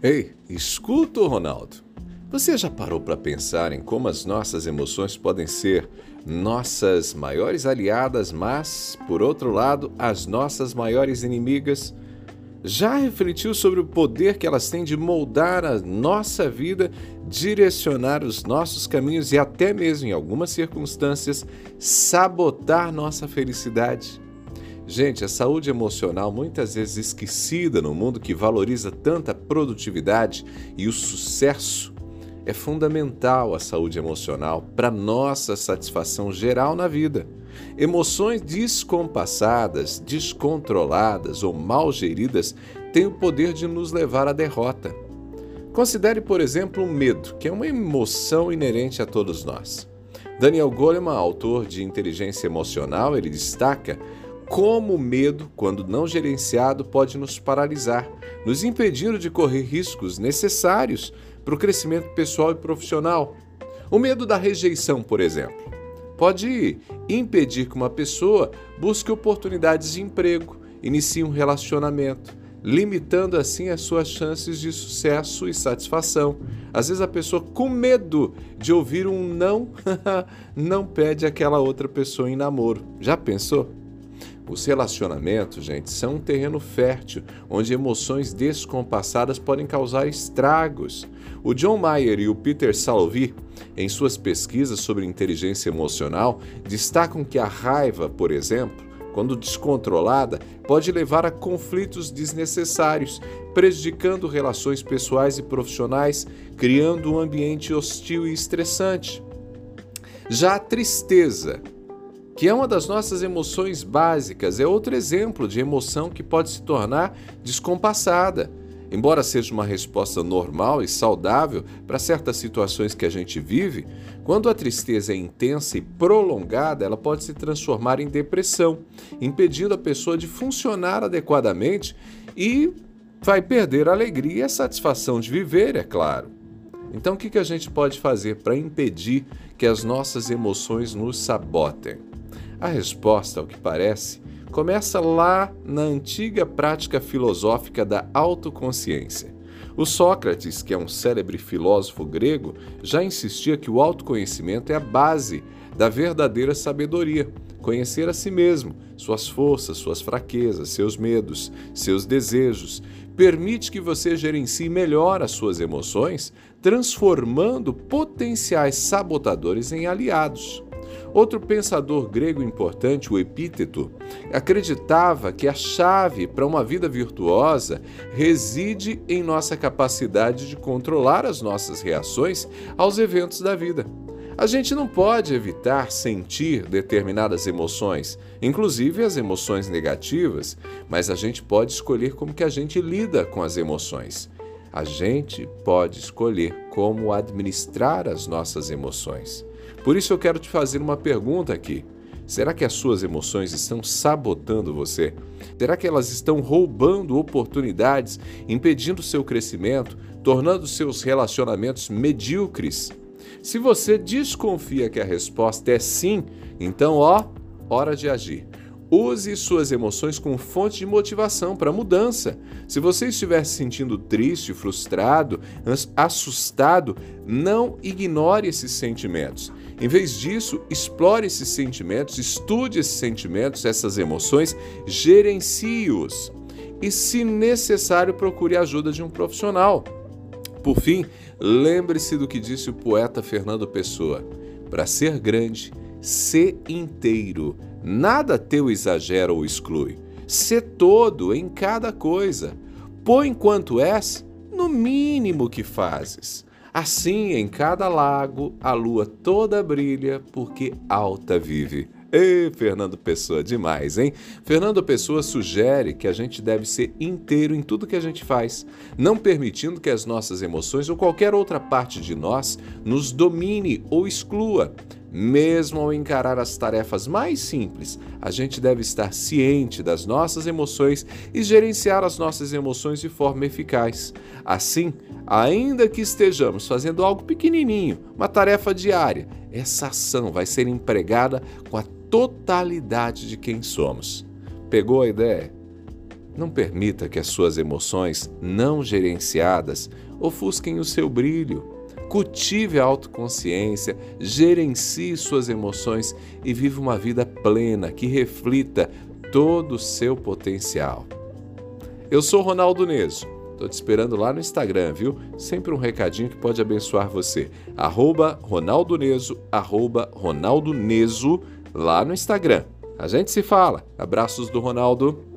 Ei, escuta, Ronaldo. Você já parou para pensar em como as nossas emoções podem ser nossas maiores aliadas, mas, por outro lado, as nossas maiores inimigas? Já refletiu sobre o poder que elas têm de moldar a nossa vida, direcionar os nossos caminhos e até mesmo, em algumas circunstâncias, sabotar nossa felicidade? Gente, a saúde emocional, muitas vezes esquecida no mundo que valoriza tanta produtividade e o sucesso, é fundamental a saúde emocional para nossa satisfação geral na vida. Emoções descompassadas, descontroladas ou mal geridas têm o poder de nos levar à derrota. Considere, por exemplo, o medo, que é uma emoção inerente a todos nós. Daniel Goleman, autor de Inteligência Emocional, ele destaca como o medo, quando não gerenciado, pode nos paralisar, nos impedindo de correr riscos necessários para o crescimento pessoal e profissional. O medo da rejeição, por exemplo, pode impedir que uma pessoa busque oportunidades de emprego, inicie um relacionamento, limitando assim as suas chances de sucesso e satisfação. Às vezes a pessoa com medo de ouvir um não, não pede aquela outra pessoa em namoro. Já pensou? Os relacionamentos, gente, são um terreno fértil onde emoções descompassadas podem causar estragos. O John Mayer e o Peter Salovey, em suas pesquisas sobre inteligência emocional, destacam que a raiva, por exemplo, quando descontrolada, pode levar a conflitos desnecessários, prejudicando relações pessoais e profissionais, criando um ambiente hostil e estressante. Já a tristeza, que é uma das nossas emoções básicas, é outro exemplo de emoção que pode se tornar descompassada. Embora seja uma resposta normal e saudável para certas situações que a gente vive, quando a tristeza é intensa e prolongada, ela pode se transformar em depressão, impedindo a pessoa de funcionar adequadamente e vai perder a alegria e a satisfação de viver, é claro. Então, o que a gente pode fazer para impedir que as nossas emoções nos sabotem? A resposta, ao que parece, começa lá na antiga prática filosófica da autoconsciência. O Sócrates, que é um célebre filósofo grego, já insistia que o autoconhecimento é a base da verdadeira sabedoria. Conhecer a si mesmo, suas forças, suas fraquezas, seus medos, seus desejos, permite que você gerencie melhor as suas emoções, transformando potenciais sabotadores em aliados. Outro pensador grego importante, o Epíteto, acreditava que a chave para uma vida virtuosa reside em nossa capacidade de controlar as nossas reações aos eventos da vida. A gente não pode evitar sentir determinadas emoções, inclusive as emoções negativas, mas a gente pode escolher como que a gente lida com as emoções. A gente pode escolher como administrar as nossas emoções. Por isso eu quero te fazer uma pergunta aqui. Será que as suas emoções estão sabotando você? Será que elas estão roubando oportunidades, impedindo seu crescimento, tornando seus relacionamentos medíocres? Se você desconfia que a resposta é sim, então ó, hora de agir. Use suas emoções como fonte de motivação para mudança. Se você estiver se sentindo triste, frustrado, assustado, não ignore esses sentimentos. Em vez disso, explore esses sentimentos, estude esses sentimentos, essas emoções, gerencie-os. E, se necessário, procure a ajuda de um profissional. Por fim, lembre-se do que disse o poeta Fernando Pessoa: para ser grande, ser inteiro Nada teu exagera ou exclui. Sê todo em cada coisa. Põe quanto és no mínimo que fazes. Assim, em cada lago, a lua toda brilha, porque alta vive. Ei, Fernando Pessoa, demais, hein? Fernando Pessoa sugere que a gente deve ser inteiro em tudo que a gente faz, não permitindo que as nossas emoções ou qualquer outra parte de nós nos domine ou exclua. Mesmo ao encarar as tarefas mais simples, a gente deve estar ciente das nossas emoções e gerenciar as nossas emoções de forma eficaz. Assim, ainda que estejamos fazendo algo pequenininho, uma tarefa diária, essa ação vai ser empregada com a totalidade de quem somos. Pegou a ideia? Não permita que as suas emoções não gerenciadas ofusquem o seu brilho. Cultive a autoconsciência, gerencie suas emoções e viva uma vida plena que reflita todo o seu potencial. Eu sou Ronaldo Neso. Estou te esperando lá no Instagram, viu? Sempre um recadinho que pode abençoar você. Arroba Ronaldo Neso, arroba Ronaldo Neso, lá no Instagram. A gente se fala. Abraços do Ronaldo.